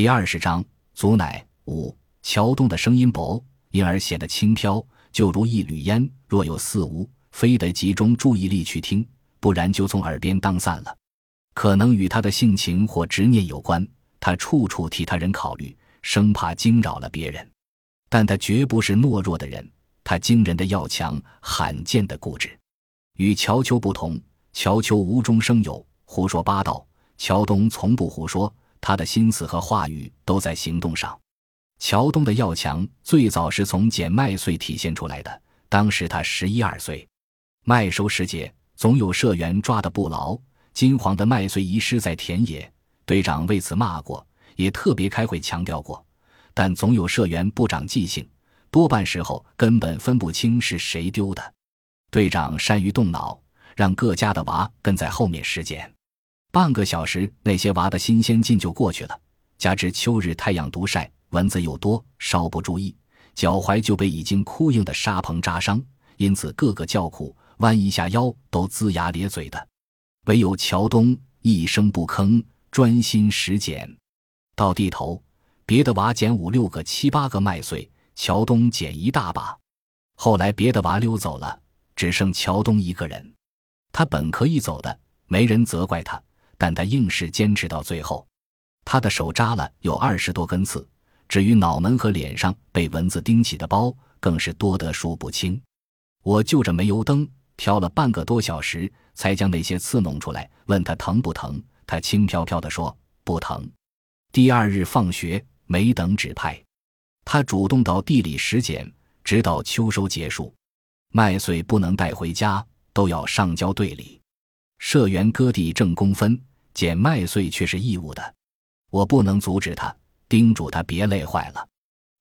第二十章，祖乃五桥东的声音薄，因而显得轻飘，就如一缕烟，若有似无，非得集中注意力去听，不然就从耳边当散了。可能与他的性情或执念有关，他处处替他人考虑，生怕惊扰了别人。但他绝不是懦弱的人，他惊人的要强，罕见的固执。与乔秋不同，乔秋无中生有，胡说八道；乔东从不胡说，他的心思和话语都在行动上。乔东的要强最早是从捡麦穗体现出来的。当时他十一二岁，麦收时节，总有社员抓得不牢，金黄的麦穗遗失在田野。队长为此骂过，也特别开会强调过。但总有社员不长记性，多半时候根本分不清是谁丢的。队长善于动脑，让各家的娃跟在后面拾捡。半个小时，那些娃的新鲜劲就过去了。加之秋日太阳毒晒，蚊子又多，稍不注意，脚踝就被已经枯硬的沙棚扎伤，因此个个叫苦，弯一下腰都龇牙咧嘴的。唯有乔东一声不吭，专心拾捡。到地头，别的娃捡五六个、七八个麦穗，乔东捡一大把。后来别的娃溜走了。只剩乔东一个人，他本可以走的，没人责怪他，但他硬是坚持到最后。他的手扎了有二十多根刺，至于脑门和脸上被蚊子叮起的包，更是多得数不清。我就着煤油灯挑了半个多小时，才将那些刺弄出来，问他疼不疼。他轻飘飘地说不疼。第二日放学，没等指派，他主动到地里拾捡，直到秋收结束。麦穗不能带回家，都要上交队里。社员割地挣工分，捡麦穗却是义务的。我不能阻止他，叮嘱他别累坏了，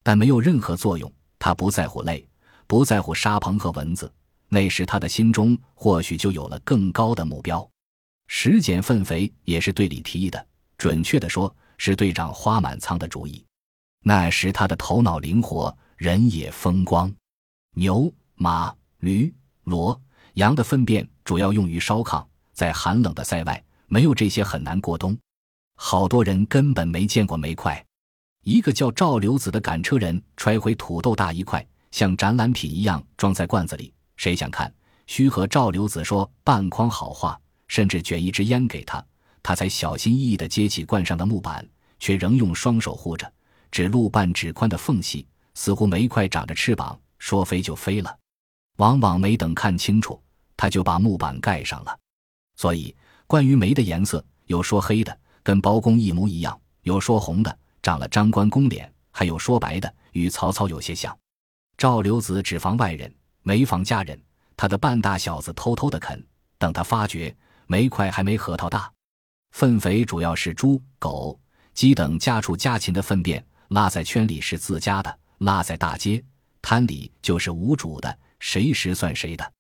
但没有任何作用。他不在乎累，不在乎沙棚和蚊子。那时他的心中或许就有了更高的目标。拾捡粪肥也是队里提议的，准确的说，是队长花满仓的主意。那时他的头脑灵活，人也风光。牛马。驴、骡、羊的粪便主要用于烧炕，在寒冷的塞外，没有这些很难过冬。好多人根本没见过煤块。一个叫赵留子的赶车人揣回土豆大一块，像展览品一样装在罐子里。谁想看，需和赵留子说半筐好话，甚至卷一支烟给他，他才小心翼翼地接起罐上的木板，却仍用双手护着，只露半指宽的缝隙，似乎煤块长着翅膀，说飞就飞了。往往没等看清楚，他就把木板盖上了。所以，关于煤的颜色，有说黑的，跟包公一模一样；有说红的，长了张关公脸；还有说白的，与曹操有些像。赵留子只防外人，没防家人。他的半大小子偷偷的啃，等他发觉煤块还没核桃大。粪肥主要是猪、狗、鸡等家畜家禽的粪便，拉在圈里是自家的，拉在大街摊里就是无主的。谁识算谁的？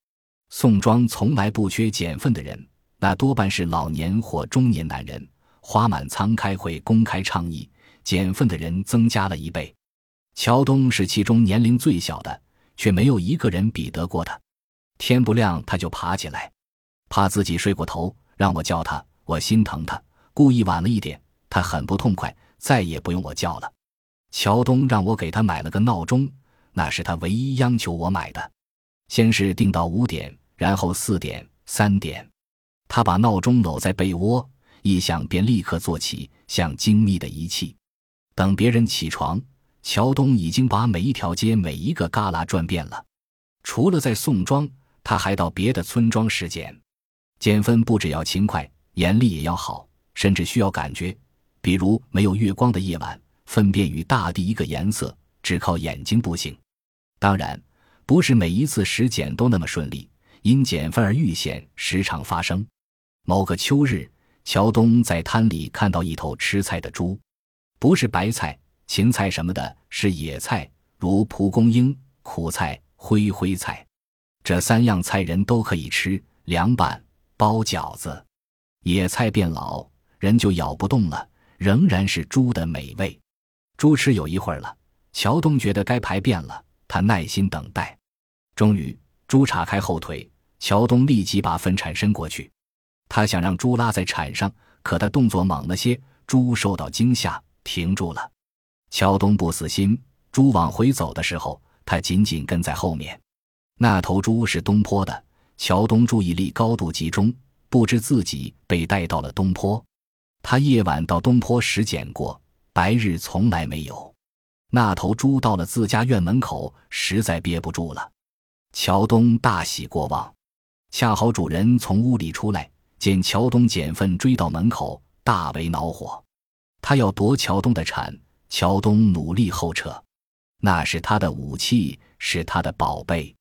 宋庄从来不缺捡粪的人，那多半是老年或中年男人。花满仓开会公开倡议，捡粪的人增加了一倍。乔东是其中年龄最小的，却没有一个人比得过他。天不亮他就爬起来，怕自己睡过头，让我叫他，我心疼他，故意晚了一点，他很不痛快，再也不用我叫了。乔东让我给他买了个闹钟，那是他唯一央求我买的。先是定到五点，然后四点、三点，他把闹钟搂在被窝，一响便立刻坐起，像精密的仪器。等别人起床，乔东已经把每一条街、每一个旮旯转遍了。除了在宋庄，他还到别的村庄拾捡。捡粪不只要勤快，眼力也要好，甚至需要感觉。比如没有月光的夜晚，粪便与大地一个颜色，只靠眼睛不行。当然。不是每一次拾捡都那么顺利，因捡粪而遇险时常发生。某个秋日，乔东在滩里看到一头吃菜的猪，不是白菜、芹菜什么的，是野菜，如蒲公英、苦菜、灰灰菜，这三样菜人都可以吃，凉拌、包饺子。野菜变老，人就咬不动了，仍然是猪的美味。猪吃有一会儿了，乔东觉得该排便了，他耐心等待。终于，猪岔开后腿，乔东立即把粪铲伸过去。他想让猪拉在铲上，可他动作猛了些，猪受到惊吓，停住了。乔东不死心，猪往回走的时候，他紧紧跟在后面。那头猪是东坡的，乔东注意力高度集中，不知自己被带到了东坡。他夜晚到东坡时捡过，白日从来没有。那头猪到了自家院门口，实在憋不住了。乔东大喜过望，恰好主人从屋里出来，见乔东捡粪追到门口，大为恼火。他要夺乔东的铲，乔东努力后撤。那是他的武器，是他的宝贝。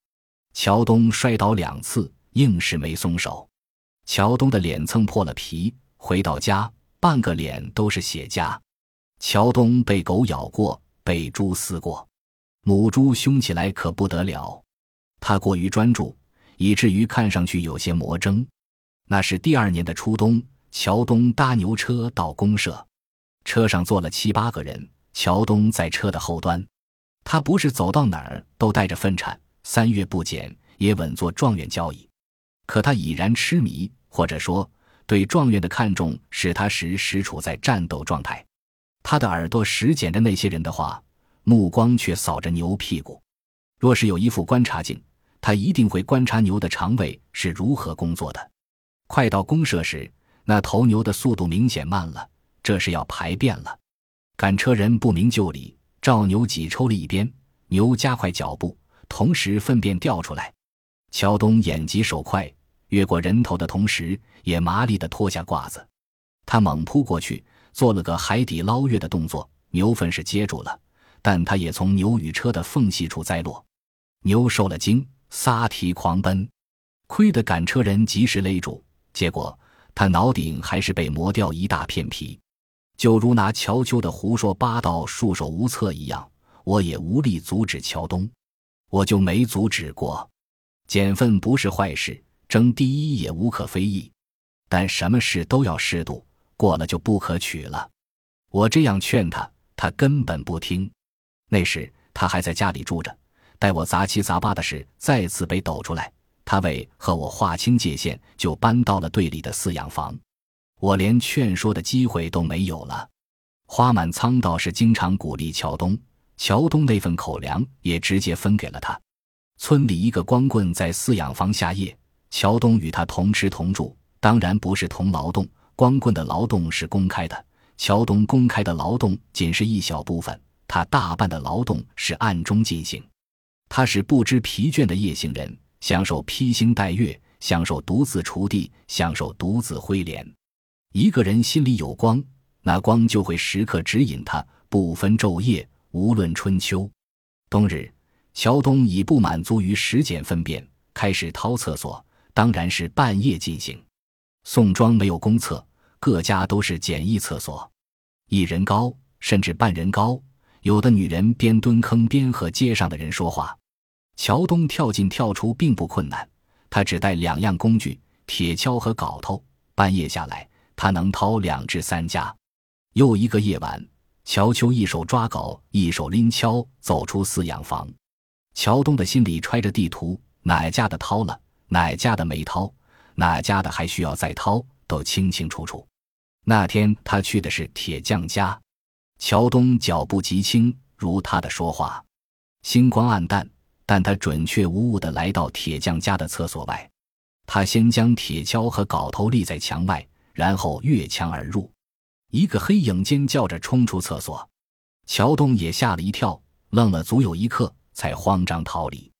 乔东摔倒两次，硬是没松手。乔东的脸蹭破了皮，回到家，半个脸都是血痂。乔东被狗咬过，被猪撕过，母猪凶起来可不得了。他过于专注，以至于看上去有些魔怔。那是第二年的初冬，乔东搭牛车到公社，车上坐了七八个人，乔东在车的后端。他不是走到哪儿都带着粪铲，三月不减，也稳坐状元交椅。可他已然痴迷，或者说对状元的看重，使他时时处在战斗状态。他的耳朵时捡着那些人的话，目光却扫着牛屁股。若是有一副观察镜。他一定会观察牛的肠胃是如何工作的。快到公社时，那头牛的速度明显慢了，这是要排便了。赶车人不明就里，照牛挤抽了一边，牛加快脚步，同时粪便掉出来。乔东眼疾手快，越过人头的同时，也麻利地脱下褂子。他猛扑过去，做了个海底捞月的动作。牛粪是接住了，但他也从牛与车的缝隙处栽落。牛受了惊。撒蹄狂奔，亏得赶车人及时勒住，结果他脑顶还是被磨掉一大片皮，就如拿乔秋的胡说八道束手无策一样，我也无力阻止乔东，我就没阻止过。减分不是坏事，争第一也无可非议，但什么事都要适度，过了就不可取了。我这样劝他，他根本不听。那时他还在家里住着。待我杂七杂八的事再次被抖出来，他为和我划清界限，就搬到了队里的饲养房，我连劝说的机会都没有了。花满仓倒是经常鼓励乔东，乔东那份口粮也直接分给了他。村里一个光棍在饲养房下夜，乔东与他同吃同住，当然不是同劳动。光棍的劳动是公开的，乔东公开的劳动仅是一小部分，他大半的劳动是暗中进行。他是不知疲倦的夜行人，享受披星戴月，享受独自锄地，享受独自挥镰。一个人心里有光，那光就会时刻指引他，不分昼夜，无论春秋。冬日，乔东已不满足于拾捡粪便，开始掏厕所，当然是半夜进行。宋庄没有公厕，各家都是简易厕所，一人高，甚至半人高。有的女人边蹲坑边和街上的人说话。乔东跳进跳出并不困难，他只带两样工具：铁锹和镐头。半夜下来，他能掏两至三家。又一个夜晚，乔秋一手抓镐，一手拎锹，走出饲养房。乔东的心里揣着地图，哪家的掏了，哪家的没掏，哪家的还需要再掏，都清清楚楚。那天他去的是铁匠家，乔东脚步极轻，如他的说话。星光暗淡。但他准确无误地来到铁匠家的厕所外，他先将铁锹和镐头立在墙外，然后越墙而入。一个黑影尖叫着冲出厕所，乔东也吓了一跳，愣了足有一刻，才慌张逃离。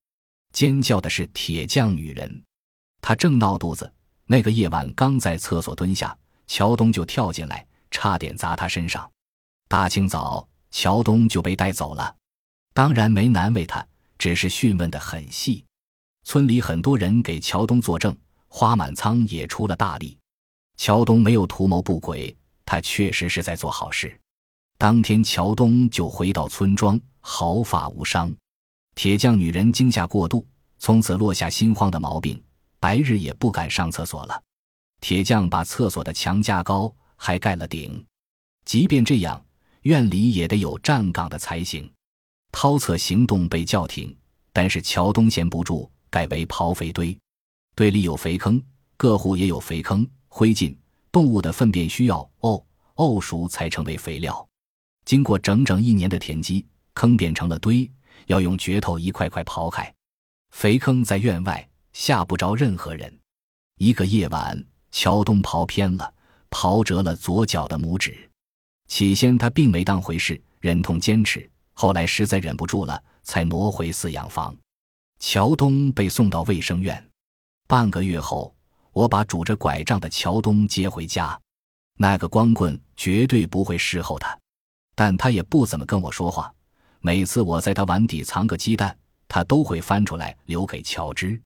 尖叫的是铁匠女人，她正闹肚子。那个夜晚刚在厕所蹲下，乔东就跳进来，差点砸她身上。大清早，乔东就被带走了，当然没难为他。只是讯问的很细，村里很多人给乔东作证，花满仓也出了大力。乔东没有图谋不轨，他确实是在做好事。当天，乔东就回到村庄，毫发无伤。铁匠女人惊吓过度，从此落下心慌的毛病，白日也不敢上厕所了。铁匠把厕所的墙加高，还盖了顶。即便这样，院里也得有站岗的才行。掏厕行动被叫停，但是乔东闲不住，改为刨肥堆。堆里有肥坑，各户也有肥坑。灰烬、动物的粪便需要沤沤熟才成为肥料。经过整整一年的填积，坑变成了堆，要用镢头一块块刨开。肥坑在院外，吓不着任何人。一个夜晚，乔东刨偏了，刨折了左脚的拇指。起先他并没当回事，忍痛坚持。后来实在忍不住了，才挪回饲养房。乔东被送到卫生院。半个月后，我把拄着拐杖的乔东接回家。那个光棍绝对不会侍候他，但他也不怎么跟我说话。每次我在他碗底藏个鸡蛋，他都会翻出来留给乔治。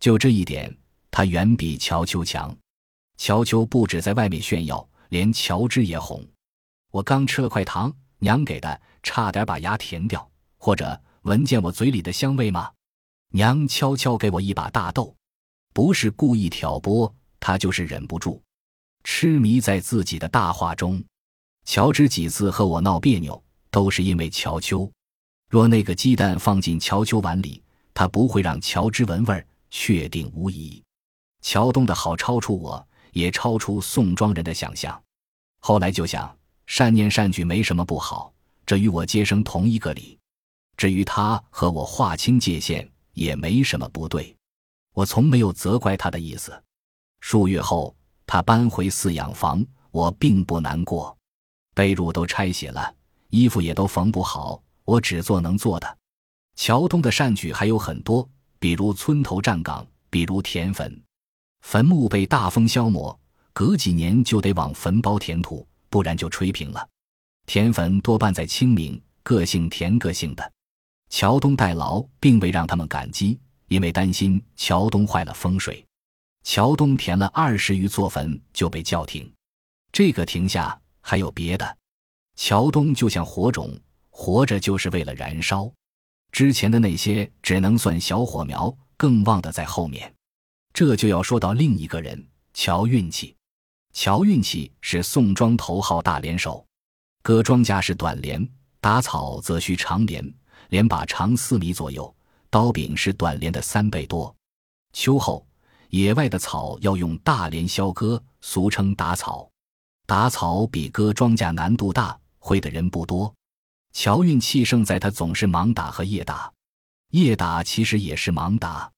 就这一点，他远比乔秋强。乔秋不止在外面炫耀，连乔治也哄。我刚吃了块糖，娘给的。差点把牙填掉，或者闻见我嘴里的香味吗？娘悄悄给我一把大豆，不是故意挑拨，他就是忍不住，痴迷在自己的大话中。乔治几次和我闹别扭，都是因为乔秋。若那个鸡蛋放进乔秋碗里，他不会让乔治闻味，确定无疑。乔东的好超出我，也超出宋庄人的想象。后来就想，善念善举没什么不好。这与我接生同一个理，至于他和我划清界限也没什么不对，我从没有责怪他的意思。数月后，他搬回饲养房，我并不难过。被褥都拆写了，衣服也都缝补好，我只做能做的。桥东的善举还有很多，比如村头站岗，比如填坟。坟墓被大风消磨，隔几年就得往坟包填土，不然就吹平了。填坟多半在清明，个性填个性的。乔东代劳，并未让他们感激，因为担心乔东坏了风水。乔东填了二十余座坟就被叫停，这个停下还有别的。乔东就像火种，活着就是为了燃烧。之前的那些只能算小火苗，更旺的在后面。这就要说到另一个人，乔运气。乔运气是宋庄头号大连手。割庄稼是短镰，打草则需长镰，镰把长四米左右，刀柄是短镰的三倍多。秋后，野外的草要用大镰削割，俗称打草。打草比割庄稼难度大，会的人不多。乔运气胜在他总是盲打和夜打，夜打其实也是盲打。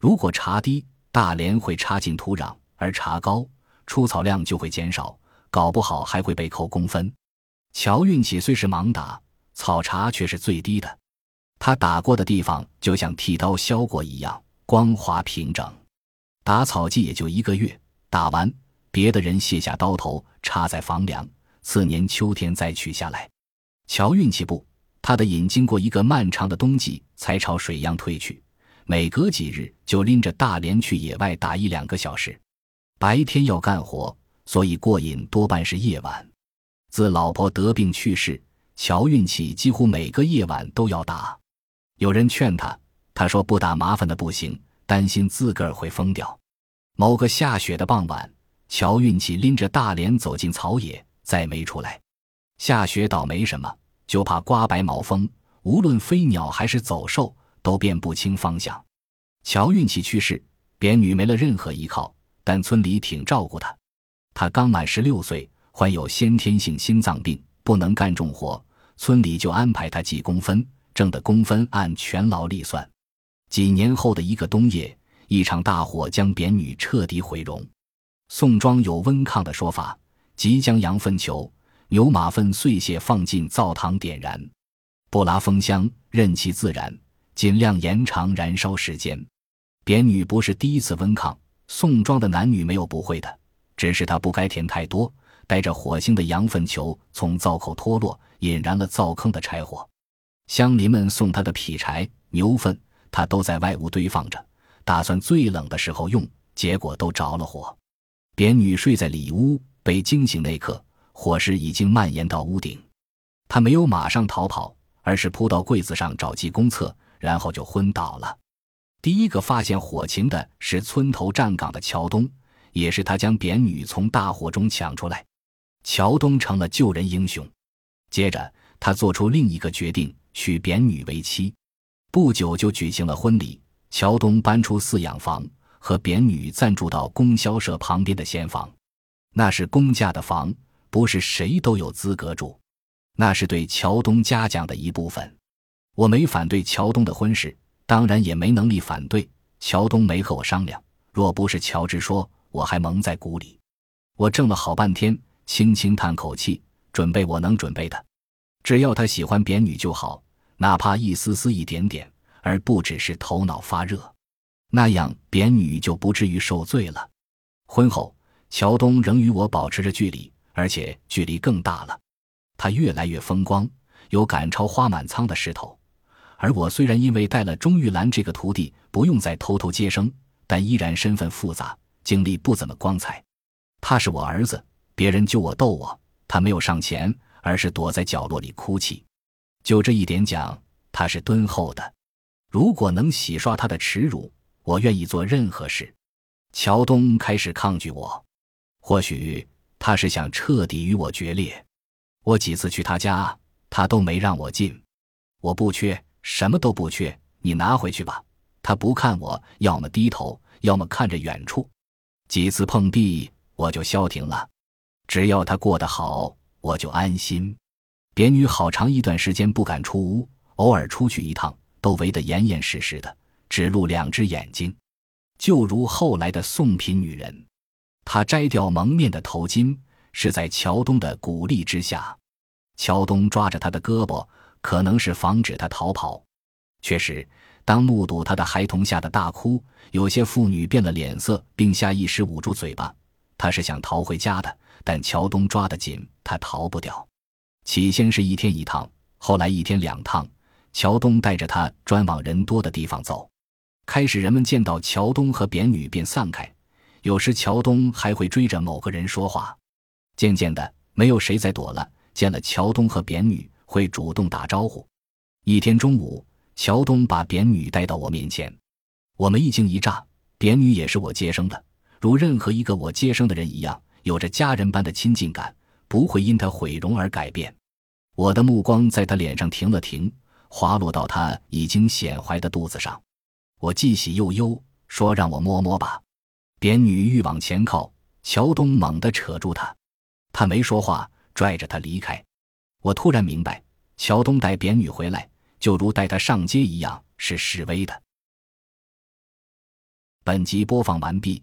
如果茬低，大镰会插进土壤；而茬高，出草量就会减少，搞不好还会被扣工分。乔运气虽是盲打，草茬却是最低的。他打过的地方就像剃刀削过一样，光滑平整。打草剂也就一个月，打完，别的人卸下刀头，插在房梁，次年秋天再取下来。乔运气不，他的瘾经过一个漫长的冬季才朝水样退去。每隔几日就拎着大镰去野外打一两个小时，白天要干活，所以过瘾多半是夜晚。自老婆得病去世，乔运气几乎每个夜晚都要打。有人劝他，他说不打麻烦的不行，担心自个儿会疯掉。某个下雪的傍晚，乔运气拎着大镰走进草野，再没出来。下雪倒没什么，就怕刮白毛风，无论飞鸟还是走兽，都辨不清方向。乔运气去世，扁女没了任何依靠，但村里挺照顾他。他刚满十六岁。患有先天性心脏病，不能干重活，村里就安排他记工分，挣的工分按全劳力算。几年后的一个冬夜，一场大火将扁女彻底毁容。宋庄有温炕的说法，即将羊粪球、牛马粪碎屑放进灶膛点燃，不拉风箱，任其自燃，尽量延长燃烧时间。扁女不是第一次温炕，宋庄的男女没有不会的，只是她不该填太多。带着火星的羊粪球从灶口脱落，引燃了灶坑的柴火。乡邻们送他的劈柴、牛粪，他都在外屋堆放着，打算最冷的时候用。结果都着了火。扁女睡在里屋，被惊醒那刻，火势已经蔓延到屋顶。他没有马上逃跑，而是扑到柜子上找记公厕，然后就昏倒了。第一个发现火情的是村头站岗的乔东，也是他将扁女从大火中抢出来。乔东成了救人英雄。接着，他做出另一个决定，娶扁女为妻。不久就举行了婚礼。乔东搬出饲养房，和扁女暂住到供销社旁边的闲房。那是公家的房，不是谁都有资格住。那是对乔东嘉奖的一部分。我没反对乔东的婚事，当然也没能力反对。乔东没和我商量，若不是乔治说，我还蒙在鼓里。我怔了好半天，轻轻叹口气，准备我能准备的，只要他喜欢扁女就好，哪怕一丝丝一点点，而不只是头脑发热，那样扁女就不至于受罪了。婚后，乔东仍与我保持着距离，而且距离更大了。他越来越风光，有赶超花满仓的势头。而我虽然因为带了钟玉兰这个徒弟，不用再偷偷接生，但依然身份复杂，经历不怎么光彩。他是我儿子，别人就我逗我，他没有上前，而是躲在角落里哭泣。就这一点讲，他是敦厚的。如果能洗刷他的耻辱，我愿意做任何事。乔东开始抗拒我，或许他是想彻底与我决裂。我几次去他家，他都没让我进。我不缺。什么都不缺，你拿回去吧。他不看我，要么低头，要么看着远处。几次碰壁，我就消停了。只要他过得好，我就安心。扁女好长一段时间不敢出屋，偶尔出去一趟，都围得严严实实的，只露两只眼睛，就如后来的宋品女人。她摘掉蒙面的头巾，是在乔东的鼓励之下。乔东抓着她的胳膊。可能是防止他逃跑。确实，当目睹他的孩童吓得大哭，有些妇女变了脸色，并下意识捂住嘴巴。他是想逃回家的，但乔东抓得紧，他逃不掉。起先是一天一趟，后来一天两趟，乔东带着他专往人多的地方走。开始，人们见到乔东和扁女便散开，有时乔东还会追着某个人说话。渐渐的，没有谁再躲了，见了乔东和扁女。会主动打招呼。一天中午，乔东把扁女带到我面前，我们一惊一乍。扁女也是我接生的，如任何一个我接生的人一样，有着家人般的亲近感，不会因她毁容而改变。我的目光在她脸上停了停，滑落到她已经显怀的肚子上。我既喜又忧，说：“让我摸摸吧。”扁女欲往前靠，乔东猛地扯住她，她没说话，拽着她离开。我突然明白，乔东带扁女回来，就如带她上街一样，是示威的。本集播放完毕，